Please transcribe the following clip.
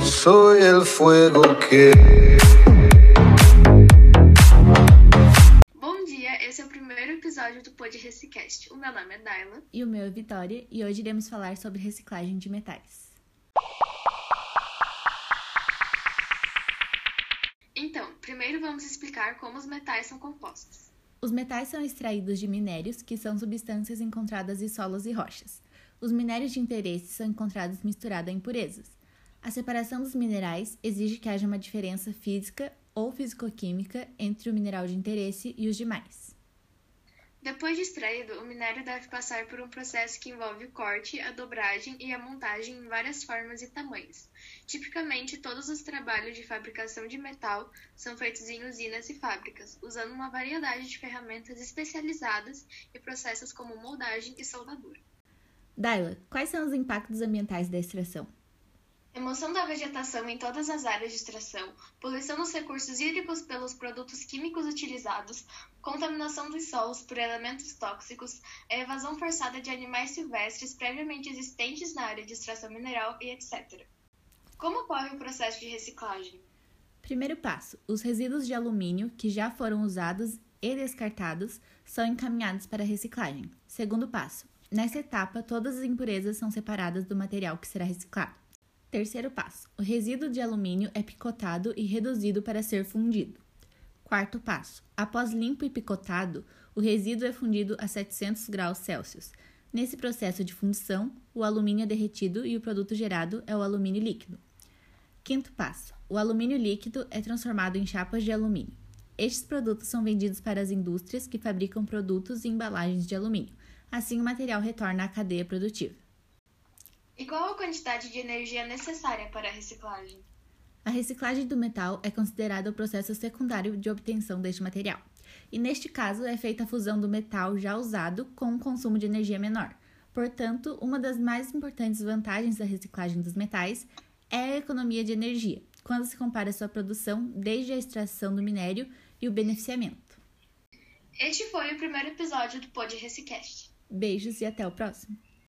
Soy el fuego que. Bom dia, esse é o primeiro episódio do Pod Recicast. O meu nome é Daila. E o meu é Vitória, e hoje iremos falar sobre reciclagem de metais. Então, primeiro vamos explicar como os metais são compostos. Os metais são extraídos de minérios, que são substâncias encontradas em solos e rochas. Os minérios de interesse são encontrados misturados a impurezas. A separação dos minerais exige que haja uma diferença física ou fisicoquímica entre o mineral de interesse e os demais. Depois de extraído, o minério deve passar por um processo que envolve o corte, a dobragem e a montagem em várias formas e tamanhos. Tipicamente, todos os trabalhos de fabricação de metal são feitos em usinas e fábricas, usando uma variedade de ferramentas especializadas e processos como moldagem e soldadura. Daila, quais são os impactos ambientais da extração? Remoção da vegetação em todas as áreas de extração, poluição dos recursos hídricos pelos produtos químicos utilizados, contaminação dos solos por elementos tóxicos, a evasão forçada de animais silvestres previamente existentes na área de extração mineral e etc. Como ocorre o processo de reciclagem? Primeiro passo: os resíduos de alumínio que já foram usados e descartados são encaminhados para reciclagem. Segundo passo: nessa etapa, todas as impurezas são separadas do material que será reciclado. Terceiro passo: o resíduo de alumínio é picotado e reduzido para ser fundido. Quarto passo: após limpo e picotado, o resíduo é fundido a 700 graus Celsius. Nesse processo de fundição, o alumínio é derretido e o produto gerado é o alumínio líquido. Quinto passo: o alumínio líquido é transformado em chapas de alumínio. Estes produtos são vendidos para as indústrias que fabricam produtos e embalagens de alumínio. Assim, o material retorna à cadeia produtiva. E qual a quantidade de energia necessária para a reciclagem? A reciclagem do metal é considerada o processo secundário de obtenção deste material. E neste caso é feita a fusão do metal já usado com um consumo de energia menor. Portanto, uma das mais importantes vantagens da reciclagem dos metais é a economia de energia, quando se compara sua produção desde a extração do minério e o beneficiamento. Este foi o primeiro episódio do Pod Recicast. Beijos e até o próximo!